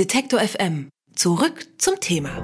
Detektor FM. Zurück zum Thema.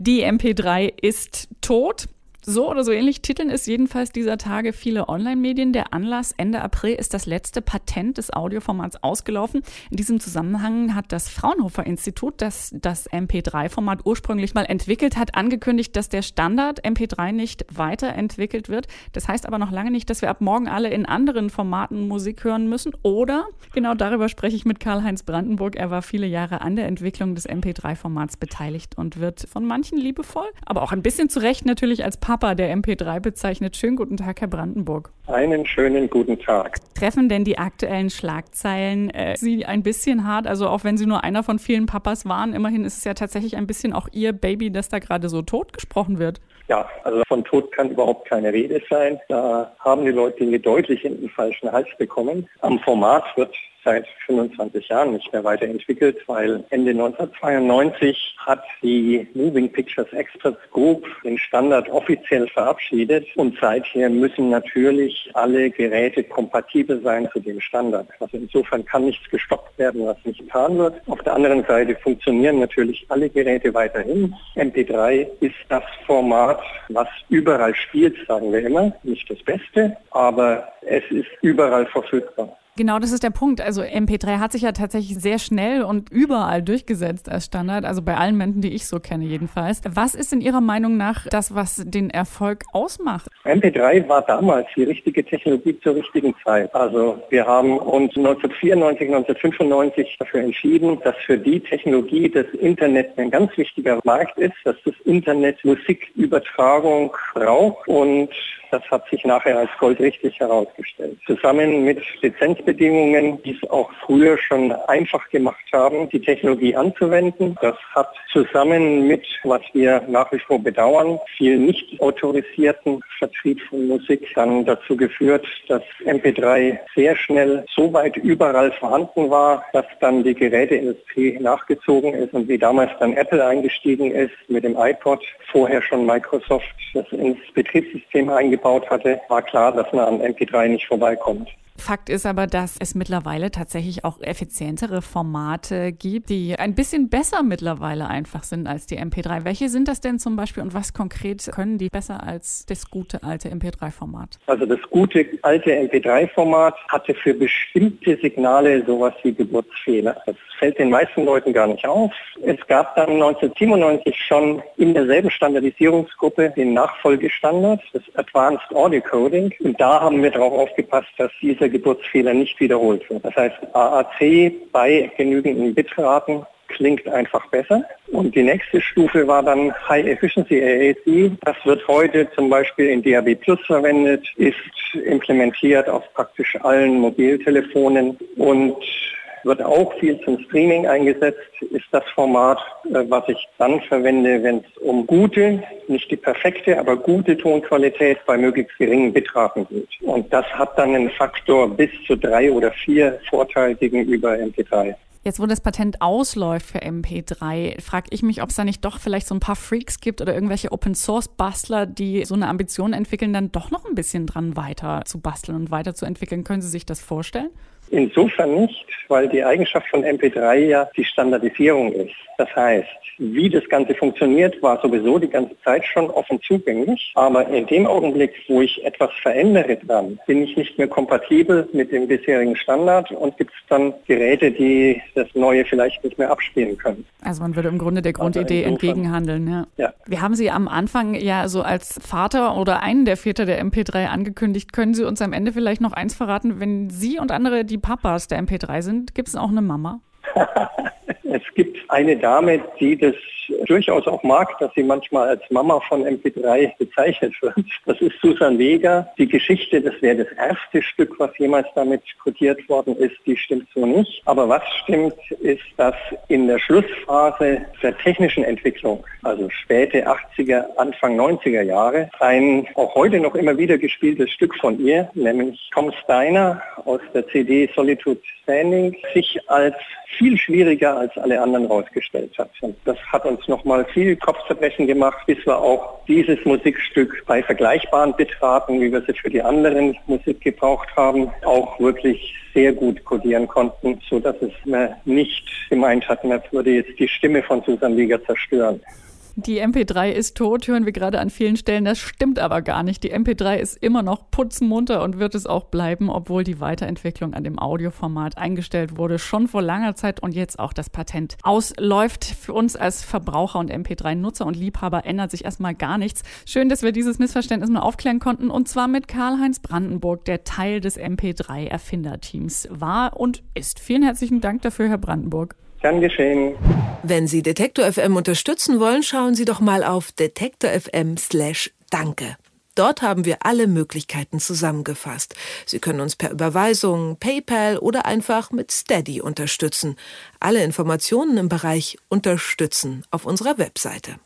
Die MP3 ist tot. So oder so ähnlich titeln es jedenfalls dieser Tage viele Online-Medien. Der Anlass Ende April ist das letzte Patent des Audioformats ausgelaufen. In diesem Zusammenhang hat das Fraunhofer Institut, das das MP3-Format ursprünglich mal entwickelt hat, angekündigt, dass der Standard MP3 nicht weiterentwickelt wird. Das heißt aber noch lange nicht, dass wir ab morgen alle in anderen Formaten Musik hören müssen. Oder, genau darüber spreche ich mit Karl-Heinz Brandenburg. Er war viele Jahre an der Entwicklung des MP3-Formats beteiligt und wird von manchen liebevoll, aber auch ein bisschen zu Recht natürlich als Papa der MP3 bezeichnet. Schönen guten Tag, Herr Brandenburg. Einen schönen guten Tag. Treffen denn die aktuellen Schlagzeilen äh, Sie ein bisschen hart? Also auch wenn Sie nur einer von vielen Papas waren, immerhin ist es ja tatsächlich ein bisschen auch Ihr Baby, das da gerade so tot gesprochen wird. Ja, also von Tod kann überhaupt keine Rede sein. Da haben die Leute Dinge deutlich in den falschen Hals bekommen. Am Format wird seit 25 Jahren nicht mehr weiterentwickelt, weil Ende 1992 hat die Moving Pictures Experts Group den Standard offiziell verabschiedet und seither müssen natürlich alle Geräte kompatibel sein zu dem Standard. Also insofern kann nichts gestoppt werden, was nicht getan wird. Auf der anderen Seite funktionieren natürlich alle Geräte weiterhin. MP3 ist das Format, was überall spielt, sagen wir immer. Nicht das Beste, aber es ist überall verfügbar. Genau, das ist der Punkt. Also MP3 hat sich ja tatsächlich sehr schnell und überall durchgesetzt als Standard, also bei allen Menschen, die ich so kenne jedenfalls. Was ist in Ihrer Meinung nach das, was den Erfolg ausmacht? MP3 war damals die richtige Technologie zur richtigen Zeit. Also wir haben uns 1994, 1995 dafür entschieden, dass für die Technologie das Internet ein ganz wichtiger Markt ist, dass das Internet Musikübertragung braucht und das hat sich nachher als goldrichtig herausgestellt. Zusammen mit Lizenzbedingungen, die es auch früher schon einfach gemacht haben, die Technologie anzuwenden. Das hat zusammen mit, was wir nach wie vor bedauern, viel nicht autorisierten Vertrieb von Musik dann dazu geführt, dass MP3 sehr schnell so weit überall vorhanden war, dass dann die Geräteindustrie nachgezogen ist und wie damals dann Apple eingestiegen ist mit dem iPod, vorher schon Microsoft das ins Betriebssystem eingebaut gebaut hatte, war klar, dass man an MP3 nicht vorbeikommt. Fakt ist aber, dass es mittlerweile tatsächlich auch effizientere Formate gibt, die ein bisschen besser mittlerweile einfach sind als die MP3. Welche sind das denn zum Beispiel und was konkret können die besser als das gute alte MP3-Format? Also das gute alte MP3-Format hatte für bestimmte Signale sowas wie Geburtsfehler. Das fällt den meisten Leuten gar nicht auf. Es gab dann 1997 schon in derselben Standardisierungsgruppe den Nachfolgestandard, das Advanced Audio Coding. Und da haben wir darauf aufgepasst, dass dieser Geburtsfehler nicht wiederholt wird. Das heißt, AAC bei genügenden Bitraten klingt einfach besser. Und die nächste Stufe war dann High Efficiency AAC. Das wird heute zum Beispiel in DAB Plus verwendet, ist implementiert auf praktisch allen Mobiltelefonen und wird auch viel zum Streaming eingesetzt, ist das Format, äh, was ich dann verwende, wenn es um gute, nicht die perfekte, aber gute Tonqualität bei möglichst geringen Bitraten geht. Und das hat dann einen Faktor bis zu drei oder vier Vorteil gegenüber MP3. Jetzt, wo das Patent ausläuft für MP3, frage ich mich, ob es da nicht doch vielleicht so ein paar Freaks gibt oder irgendwelche Open-Source-Bastler, die so eine Ambition entwickeln, dann doch noch ein bisschen dran weiter zu basteln und weiterzuentwickeln. Können Sie sich das vorstellen? Insofern nicht, weil die Eigenschaft von MP3 ja die Standardisierung ist. Das heißt, wie das Ganze funktioniert, war sowieso die ganze Zeit schon offen zugänglich. Aber in dem Augenblick, wo ich etwas verändere dran, bin ich nicht mehr kompatibel mit dem bisherigen Standard und gibt es dann Geräte, die das Neue vielleicht nicht mehr abspielen können. Also man würde im Grunde der Grundidee also entgegenhandeln. Ja. ja. Wir haben Sie am Anfang ja so als Vater oder einen der Väter der MP3 angekündigt. Können Sie uns am Ende vielleicht noch eins verraten, wenn Sie und andere die Papas der MP3 sind, gibt es auch eine Mama? es gibt eine Dame, die das durchaus auch mag, dass sie manchmal als Mama von MP3 bezeichnet wird. Das ist Susan Vega. Die Geschichte, das wäre das erste Stück, was jemals damit kodiert worden ist, die stimmt so nicht. Aber was stimmt, ist, dass in der Schlussphase der technischen Entwicklung, also späte 80er, Anfang 90er Jahre, ein auch heute noch immer wieder gespieltes Stück von ihr, nämlich Tom Steiner aus der CD Solitude Standing, sich als viel schwieriger als alle anderen rausgestellt hat. Und das hat uns nochmal viel Kopfzerbrechen gemacht, bis wir auch dieses Musikstück bei vergleichbaren Bitraten, wie wir sie für die anderen Musik gebraucht haben, auch wirklich sehr gut kodieren konnten, so dass es nicht gemeint hat, man würde jetzt die Stimme von Susan Lieger zerstören. Die MP3 ist tot, hören wir gerade an vielen Stellen. Das stimmt aber gar nicht. Die MP3 ist immer noch putzenmunter und wird es auch bleiben, obwohl die Weiterentwicklung an dem Audioformat eingestellt wurde, schon vor langer Zeit und jetzt auch das Patent ausläuft. Für uns als Verbraucher und MP3-Nutzer und Liebhaber ändert sich erstmal gar nichts. Schön, dass wir dieses Missverständnis mal aufklären konnten und zwar mit Karl-Heinz Brandenburg, der Teil des MP3-Erfinderteams war und ist. Vielen herzlichen Dank dafür, Herr Brandenburg. Gern geschehen. Wenn Sie Detektor FM unterstützen wollen, schauen Sie doch mal auf detektor FM slash Danke. Dort haben wir alle Möglichkeiten zusammengefasst. Sie können uns per Überweisung, PayPal oder einfach mit Steady unterstützen. Alle Informationen im Bereich Unterstützen auf unserer Webseite.